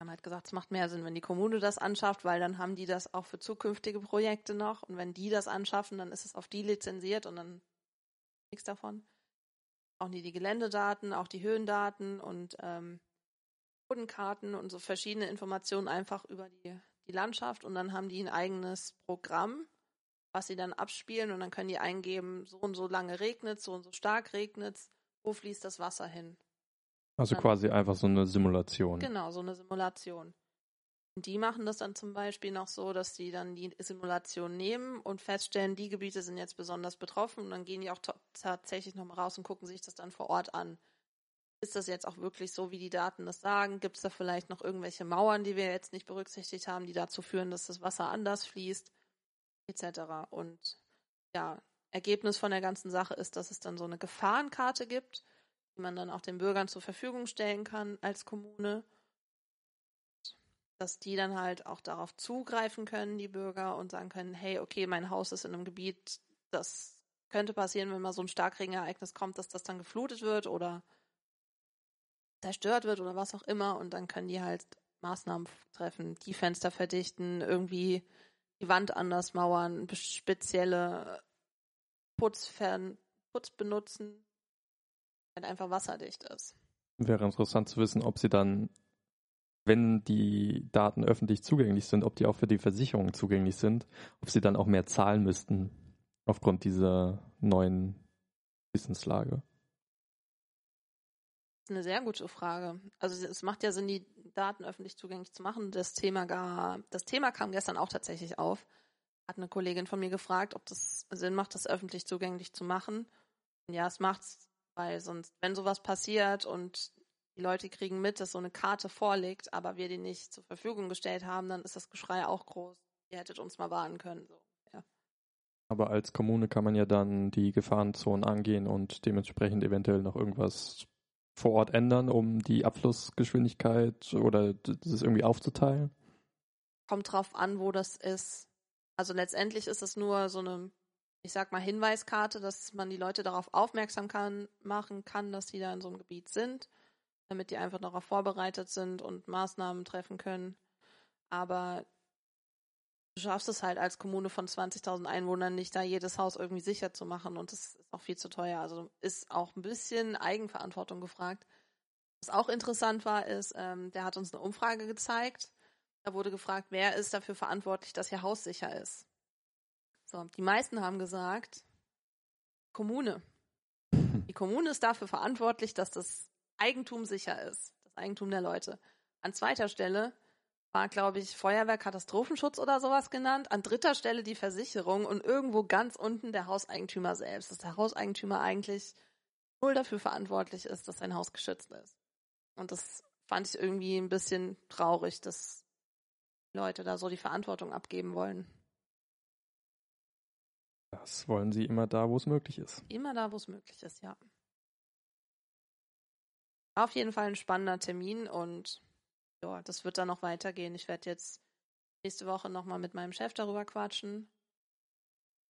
haben halt gesagt, es macht mehr Sinn, wenn die Kommune das anschafft, weil dann haben die das auch für zukünftige Projekte noch. Und wenn die das anschaffen, dann ist es auf die lizenziert und dann nichts davon. Auch nie die Geländedaten, auch die Höhendaten und ähm, Bodenkarten und so verschiedene Informationen einfach über die, die Landschaft. Und dann haben die ein eigenes Programm, was sie dann abspielen und dann können die eingeben, so und so lange regnet, so und so stark regnet, wo fließt das Wasser hin. Also Dann- quasi einfach so eine Simulation. Genau, so eine Simulation. Und die machen das dann zum Beispiel noch so, dass die dann die Simulation nehmen und feststellen, die Gebiete sind jetzt besonders betroffen und dann gehen die auch ta- tatsächlich nochmal raus und gucken sich das dann vor Ort an. Ist das jetzt auch wirklich so, wie die Daten das sagen? Gibt es da vielleicht noch irgendwelche Mauern, die wir jetzt nicht berücksichtigt haben, die dazu führen, dass das Wasser anders fließt, etc. Und ja, Ergebnis von der ganzen Sache ist, dass es dann so eine Gefahrenkarte gibt, die man dann auch den Bürgern zur Verfügung stellen kann als Kommune dass die dann halt auch darauf zugreifen können, die Bürger, und sagen können, hey, okay, mein Haus ist in einem Gebiet, das könnte passieren, wenn mal so ein Starkregenereignis kommt, dass das dann geflutet wird oder zerstört wird oder was auch immer. Und dann können die halt Maßnahmen treffen, die Fenster verdichten, irgendwie die Wand anders mauern, spezielle Putzfern Putz benutzen, halt einfach wasserdicht ist. Wäre interessant zu wissen, ob sie dann, wenn die Daten öffentlich zugänglich sind, ob die auch für die Versicherung zugänglich sind, ob sie dann auch mehr zahlen müssten aufgrund dieser neuen Wissenslage. Eine sehr gute Frage. Also es macht ja Sinn, die Daten öffentlich zugänglich zu machen. Das Thema gar, das Thema kam gestern auch tatsächlich auf. Hat eine Kollegin von mir gefragt, ob das Sinn macht, das öffentlich zugänglich zu machen. Und ja, es macht's, weil sonst, wenn sowas passiert und die Leute kriegen mit, dass so eine Karte vorliegt, aber wir die nicht zur Verfügung gestellt haben, dann ist das Geschrei auch groß. Ihr hättet uns mal warnen können. So. Aber als Kommune kann man ja dann die Gefahrenzonen angehen und dementsprechend eventuell noch irgendwas vor Ort ändern, um die Abflussgeschwindigkeit oder das irgendwie aufzuteilen. kommt drauf an, wo das ist. Also letztendlich ist es nur so eine, ich sag mal, Hinweiskarte, dass man die Leute darauf aufmerksam kann, machen kann, dass sie da in so einem Gebiet sind, damit die einfach darauf vorbereitet sind und Maßnahmen treffen können. Aber du schaffst es halt als Kommune von 20.000 Einwohnern nicht, da jedes Haus irgendwie sicher zu machen und das ist auch viel zu teuer. Also ist auch ein bisschen Eigenverantwortung gefragt. Was auch interessant war, ist, ähm, der hat uns eine Umfrage gezeigt. Da wurde gefragt, wer ist dafür verantwortlich, dass ihr Haus sicher ist. So, die meisten haben gesagt, Kommune. Die Kommune ist dafür verantwortlich, dass das Eigentum sicher ist, das Eigentum der Leute. An zweiter Stelle war, glaube ich, Feuerwehr, Katastrophenschutz oder sowas genannt. An dritter Stelle die Versicherung und irgendwo ganz unten der Hauseigentümer selbst, dass der Hauseigentümer eigentlich null dafür verantwortlich ist, dass sein Haus geschützt ist. Und das fand ich irgendwie ein bisschen traurig, dass Leute da so die Verantwortung abgeben wollen. Das wollen sie immer da, wo es möglich ist. Immer da, wo es möglich ist, ja. Auf jeden Fall ein spannender Termin und ja, das wird dann noch weitergehen. Ich werde jetzt nächste Woche nochmal mit meinem Chef darüber quatschen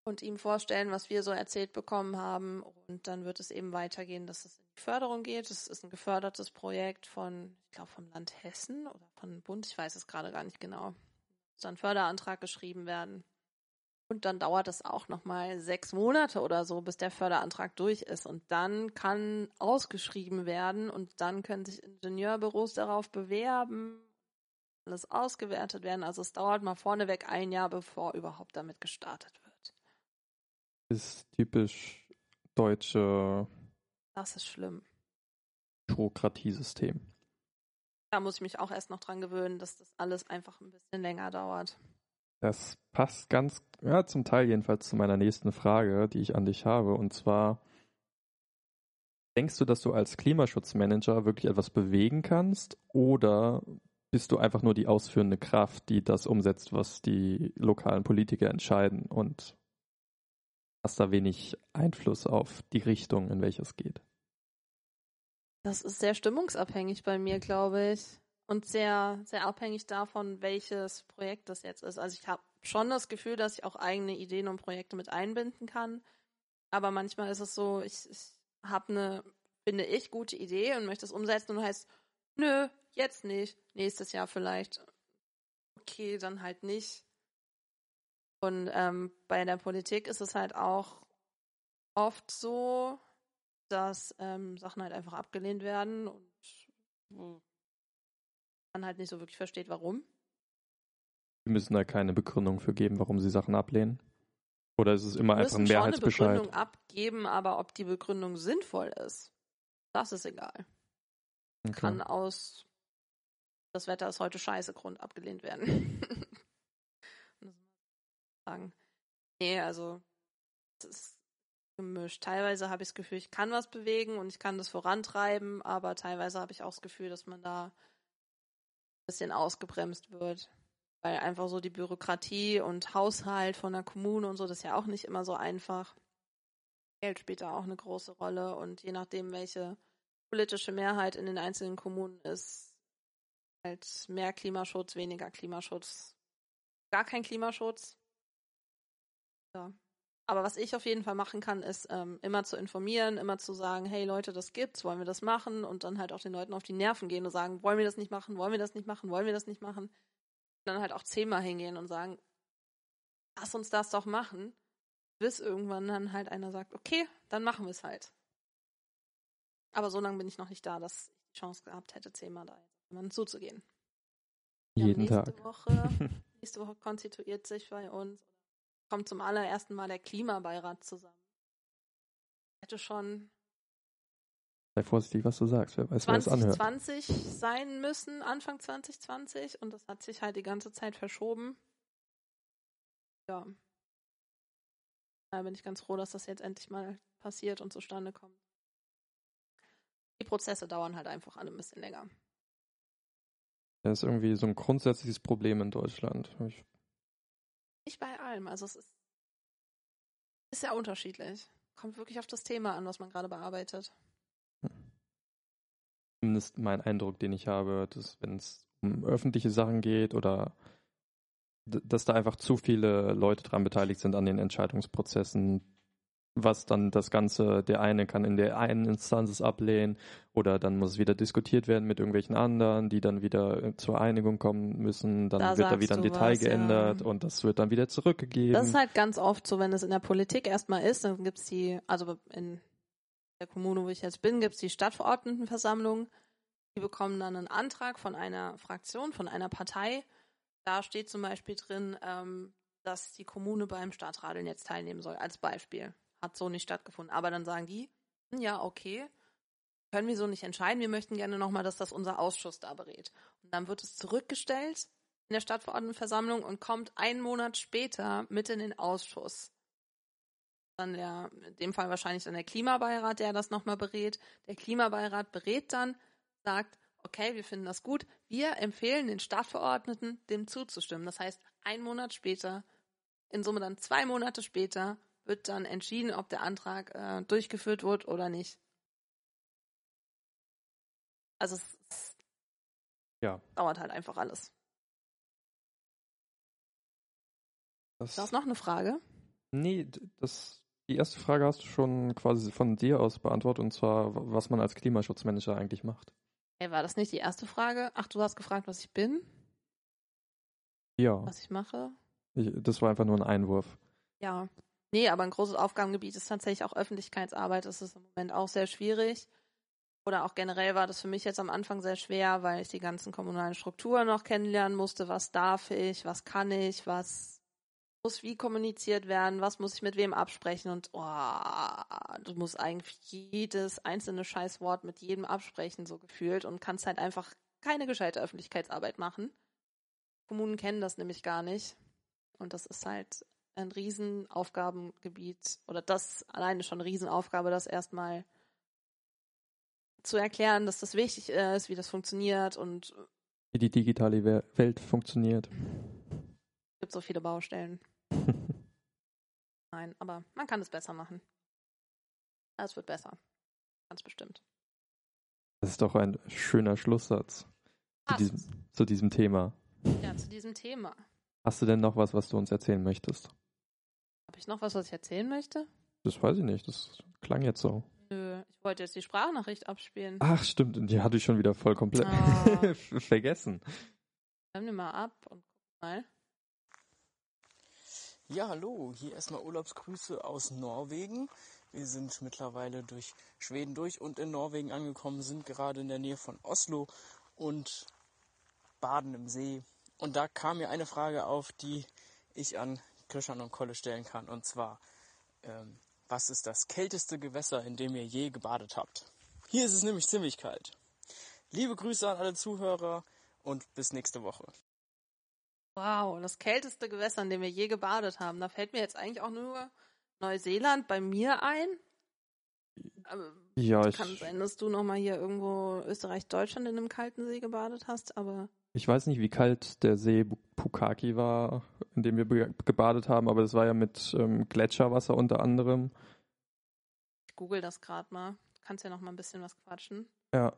und ihm vorstellen, was wir so erzählt bekommen haben. Und dann wird es eben weitergehen, dass es in die Förderung geht. Es ist ein gefördertes Projekt von, ich glaube, vom Land Hessen oder vom Bund, ich weiß es gerade gar nicht genau. Es muss dann Förderantrag geschrieben werden. Und dann dauert es auch nochmal sechs Monate oder so, bis der Förderantrag durch ist. Und dann kann ausgeschrieben werden und dann können sich Ingenieurbüros darauf bewerben, alles ausgewertet werden. Also es dauert mal vorneweg ein Jahr, bevor überhaupt damit gestartet wird. Ist typisch deutsche Das ist schlimm. Bürokratiesystem. Da muss ich mich auch erst noch dran gewöhnen, dass das alles einfach ein bisschen länger dauert. Das passt ganz, ja, zum Teil jedenfalls zu meiner nächsten Frage, die ich an dich habe. Und zwar, denkst du, dass du als Klimaschutzmanager wirklich etwas bewegen kannst? Oder bist du einfach nur die ausführende Kraft, die das umsetzt, was die lokalen Politiker entscheiden und hast da wenig Einfluss auf die Richtung, in welche es geht? Das ist sehr stimmungsabhängig bei mir, glaube ich. Und sehr, sehr abhängig davon, welches Projekt das jetzt ist. Also ich habe schon das Gefühl, dass ich auch eigene Ideen und Projekte mit einbinden kann. Aber manchmal ist es so, ich, ich habe eine finde ich, gute Idee und möchte es umsetzen und heißt, nö, jetzt nicht, nächstes Jahr vielleicht. Okay, dann halt nicht. Und ähm, bei der Politik ist es halt auch oft so, dass ähm, Sachen halt einfach abgelehnt werden und man halt nicht so wirklich versteht, warum. Wir müssen da keine Begründung für geben, warum sie Sachen ablehnen. Oder ist es immer Wir einfach ein müssen schon eine Mehrheitsbescheid? Begründung abgeben, aber ob die Begründung sinnvoll ist, das ist egal. Okay. Kann aus das Wetter ist heute scheiße Grund abgelehnt werden. Sagen. Nee, also es ist gemischt. Teilweise habe ich das Gefühl, ich kann was bewegen und ich kann das vorantreiben, aber teilweise habe ich auch das Gefühl, dass man da bisschen ausgebremst wird. Weil einfach so die Bürokratie und Haushalt von der Kommune und so, das ist ja auch nicht immer so einfach. Geld spielt da auch eine große Rolle und je nachdem, welche politische Mehrheit in den einzelnen Kommunen ist, halt mehr Klimaschutz, weniger Klimaschutz, gar kein Klimaschutz. Ja. Aber was ich auf jeden Fall machen kann, ist ähm, immer zu informieren, immer zu sagen, hey Leute, das gibt's, wollen wir das machen? Und dann halt auch den Leuten auf die Nerven gehen und sagen, wollen wir das nicht machen, wollen wir das nicht machen, wollen wir das nicht machen? Und dann halt auch zehnmal hingehen und sagen, lass uns das doch machen, bis irgendwann dann halt einer sagt, okay, dann machen wir es halt. Aber so lange bin ich noch nicht da, dass ich die Chance gehabt hätte, zehnmal da jemanden zuzugehen. Jeden nächste Tag. Woche, nächste Woche konstituiert sich bei uns, kommt zum allerersten Mal der Klimabeirat zusammen. Hätte schon Sei vorsichtig, was du sagst. Wer weiß, wer es anhört. 2020 sein müssen, Anfang 2020, und das hat sich halt die ganze Zeit verschoben. Ja. Da bin ich ganz froh, dass das jetzt endlich mal passiert und zustande kommt. Die Prozesse dauern halt einfach alle ein bisschen länger. Das ist irgendwie so ein grundsätzliches Problem in Deutschland. Ich, Nicht bei allem, also es ist, ist ja unterschiedlich. Kommt wirklich auf das Thema an, was man gerade bearbeitet. zumindest mein Eindruck, den ich habe, dass wenn es um öffentliche Sachen geht oder dass da einfach zu viele Leute dran beteiligt sind an den Entscheidungsprozessen, was dann das Ganze, der eine kann in der einen Instanz es ablehnen oder dann muss es wieder diskutiert werden mit irgendwelchen anderen, die dann wieder äh, zur Einigung kommen müssen, dann Da wird da wieder ein Detail was, ja. geändert und das wird dann wieder zurückgegeben. Das ist halt ganz oft so, wenn es in der Politik erstmal ist, dann gibt's die, also in der Kommune, wo ich jetzt bin, gibt's die Stadtverordnetenversammlung. Die bekommen dann einen Antrag von einer Fraktion, von einer Partei. Da steht zum Beispiel drin, ähm, dass die Kommune beim Stadtradeln jetzt teilnehmen soll, als Beispiel. Hat so nicht stattgefunden. Aber dann sagen die, hm, ja, okay, können wir so nicht entscheiden. Wir möchten gerne nochmal, dass das unser Ausschuss da berät. Und dann wird es zurückgestellt in der Stadtverordnetenversammlung und kommt einen Monat später mit in den Ausschuss. Dann der, in dem Fall wahrscheinlich dann der Klimabeirat, der das nochmal berät. Der Klimabeirat berät dann, sagt, okay, wir finden das gut. Wir empfehlen den Stadtverordneten, dem zuzustimmen. Das heißt, einen Monat später, in Summe dann zwei Monate später, wird dann entschieden, ob der Antrag äh, durchgeführt wird oder nicht. Also es, es Ja. dauert halt einfach alles. das, Da ist noch eine Frage. Nee, das, die erste Frage hast du schon quasi von dir aus beantwortet, und zwar, was man als Klimaschutzmanager eigentlich macht. Hey, war das nicht die erste Frage? Ach, du hast gefragt, was ich bin, Ja, was ich mache. ich, das war einfach nur ein Einwurf. Ja. Nee, aber ein großes Aufgabengebiet ist tatsächlich auch Öffentlichkeitsarbeit. Das ist im Moment auch sehr schwierig. Oder auch generell war das für mich jetzt am Anfang sehr schwer, weil ich die ganzen kommunalen Strukturen noch kennenlernen musste. Was darf ich? Was kann ich? Was muss wie kommuniziert werden? Was muss ich mit wem absprechen? Und oh, du musst eigentlich jedes einzelne Scheißwort mit jedem absprechen, so gefühlt. Und kannst halt einfach keine gescheite Öffentlichkeitsarbeit machen. Kommunen kennen das nämlich gar nicht. Und das ist halt ein Riesenaufgabengebiet oder das alleine schon eine Riesenaufgabe, das erstmal zu erklären, dass das wichtig ist, wie das funktioniert und Wie die digitale We- Welt funktioniert. es gibt so viele Baustellen. Nein, aber man kann es besser machen. Es wird besser. Ganz bestimmt. Das ist doch ein schöner Schlusssatz zu diesem, zu diesem Thema. Ja, zu diesem Thema. Hast du denn noch was, was du uns erzählen möchtest? Ich noch was, was ich erzählen möchte? Das weiß ich nicht. Das klang jetzt so. Nö, ich wollte jetzt die Sprachnachricht abspielen. Ach, stimmt, die hatte ich schon wieder voll komplett Ah. vergessen. Nimm den mal ab und guck mal. Ja, hallo, hier erstmal Urlaubsgrüße aus Norwegen. Wir sind mittlerweile durch Schweden durch und in Norwegen angekommen, sind gerade in der Nähe von Oslo und baden im See. Und da kam mir eine Frage auf, die ich an Christian und Kolle stellen kann. Und zwar, ähm, was ist das kälteste Gewässer, in dem ihr je gebadet habt? Hier ist es nämlich ziemlich kalt. Liebe Grüße an alle Zuhörer und bis nächste Woche. Wow, das kälteste Gewässer, in dem wir je gebadet haben. Da fällt mir jetzt eigentlich auch nur Neuseeland bei mir ein. Aber Ja, ich, kann sein, dass du nochmal hier irgendwo Österreich, Deutschland in einem kalten See gebadet hast, aber ich weiß nicht, wie kalt der See Pukaki war, in dem wir gebadet haben, aber das war ja mit ähm, Gletscherwasser unter anderem. ich google das gerade mal. Du kannst ja noch mal ein bisschen was quatschen. Ja,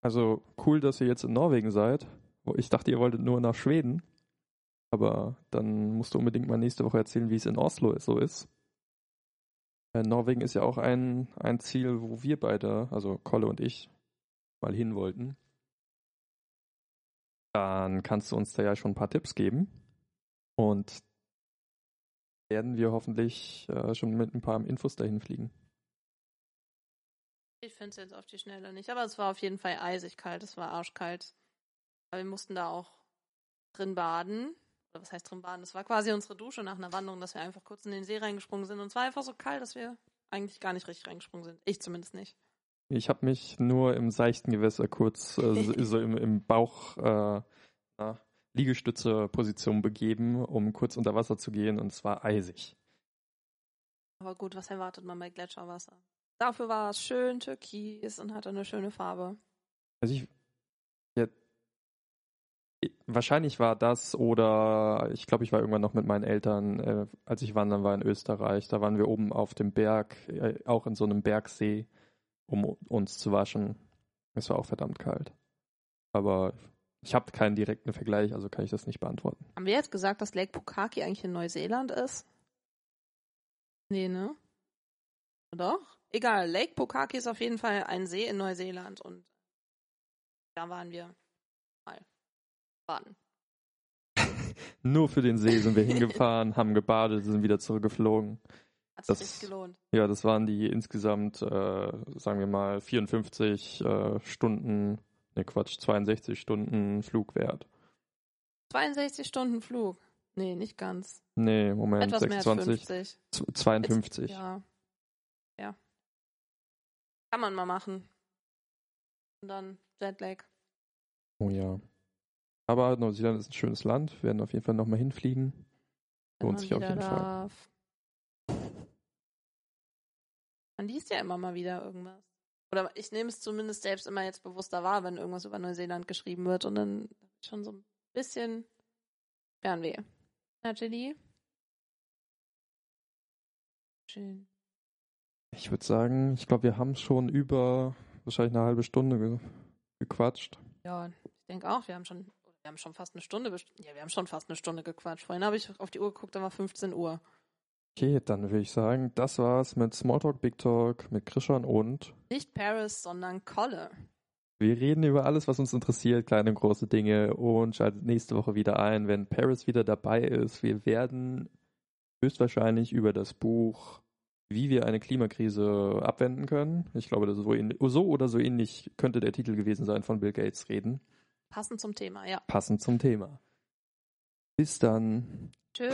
also cool, dass ihr jetzt in Norwegen seid. Ich dachte, ihr wolltet nur nach Schweden. Aber dann musst du unbedingt mal nächste Woche erzählen, wie es in Oslo so ist. Äh, Norwegen ist ja auch ein, ein Ziel, wo wir beide, also Kolle und ich, mal hin wollten. Dann kannst du uns da ja schon ein paar Tipps geben. Und werden wir hoffentlich äh, schon mit ein paar Infos dahin fliegen. Ich finde es jetzt auf die Schnelle nicht, aber es war auf jeden Fall eisig kalt, es war arschkalt. Aber wir mussten da auch drin baden. Oder was heißt drin baden? Das war quasi unsere Dusche nach einer Wanderung, dass wir einfach kurz in den See reingesprungen sind. Und es war einfach so kalt, dass wir eigentlich gar nicht richtig reingesprungen sind. Ich zumindest nicht. Ich habe mich nur im seichten Gewässer kurz äh, so, im, im Bauch äh, na, Liegestütze-Position begeben, um kurz unter Wasser zu gehen und es war eisig. Aber gut, was erwartet man bei Gletscherwasser? Dafür war es schön türkis und hatte eine schöne Farbe. Also ich ja, wahrscheinlich war das oder ich glaube, ich war irgendwann noch mit meinen Eltern, äh, als ich wandern war in Österreich. Da waren wir oben auf dem Berg, äh, auch in so einem Bergsee, um uns zu waschen. Es war auch verdammt kalt. Aber ich habe keinen direkten Vergleich, also kann ich das nicht beantworten. Haben wir jetzt gesagt, dass Lake Pukaki eigentlich in Neuseeland ist? Nee, ne? Doch? Egal, Lake Pukaki ist auf jeden Fall ein See in Neuseeland und da waren wir mal baden. Nur für den See sind wir hingefahren, haben gebadet, sind wieder zurückgeflogen. Hat sich Das- gelohnt. Ja, das waren die insgesamt, äh, sagen wir mal, 54 äh, Stunden, ne Quatsch, 62 Stunden Flugwert. 62 Stunden Flug. Nee, nicht ganz. Nee, Moment, Etwas mehr als 26, 50. z- 52. Ja. Ja. Kann man mal machen. Und dann Jetlag. Oh ja. Aber Neuseeland ist ein schönes Land, wir werden auf jeden Fall nochmal hinfliegen. Lohnt sich auf jeden Fall. darf. Man liest ja immer mal wieder irgendwas. Oder ich nehme es zumindest selbst immer jetzt bewusster wahr, wenn irgendwas über Neuseeland geschrieben wird und dann schon so ein bisschen Fernweh. Na, Jenny? Schön. Ich würde sagen, ich glaube, wir haben schon über wahrscheinlich eine halbe Stunde ge gequatscht. Ja, ich denke auch, wir haben schon, wir haben schon fast eine Stunde, ja, wir haben schon fast eine Stunde gequatscht. Vorhin habe ich auf die Uhr geguckt, da war 15 Uhr. Okay, dann würde ich sagen, das war's mit Smalltalk, Big Talk, mit Christian und Nicht Paris, sondern Kolle. Wir reden über alles, was uns interessiert, kleine und große Dinge und schaltet nächste Woche wieder ein, wenn Paris wieder dabei ist. Wir werden höchstwahrscheinlich über das Buch Wie wir eine Klimakrise abwenden können. Ich glaube, das ist so, so oder so ähnlich könnte der Titel gewesen sein von Bill Gates reden. Passend zum Thema, ja. Passend zum Thema. Bis dann. Tschö.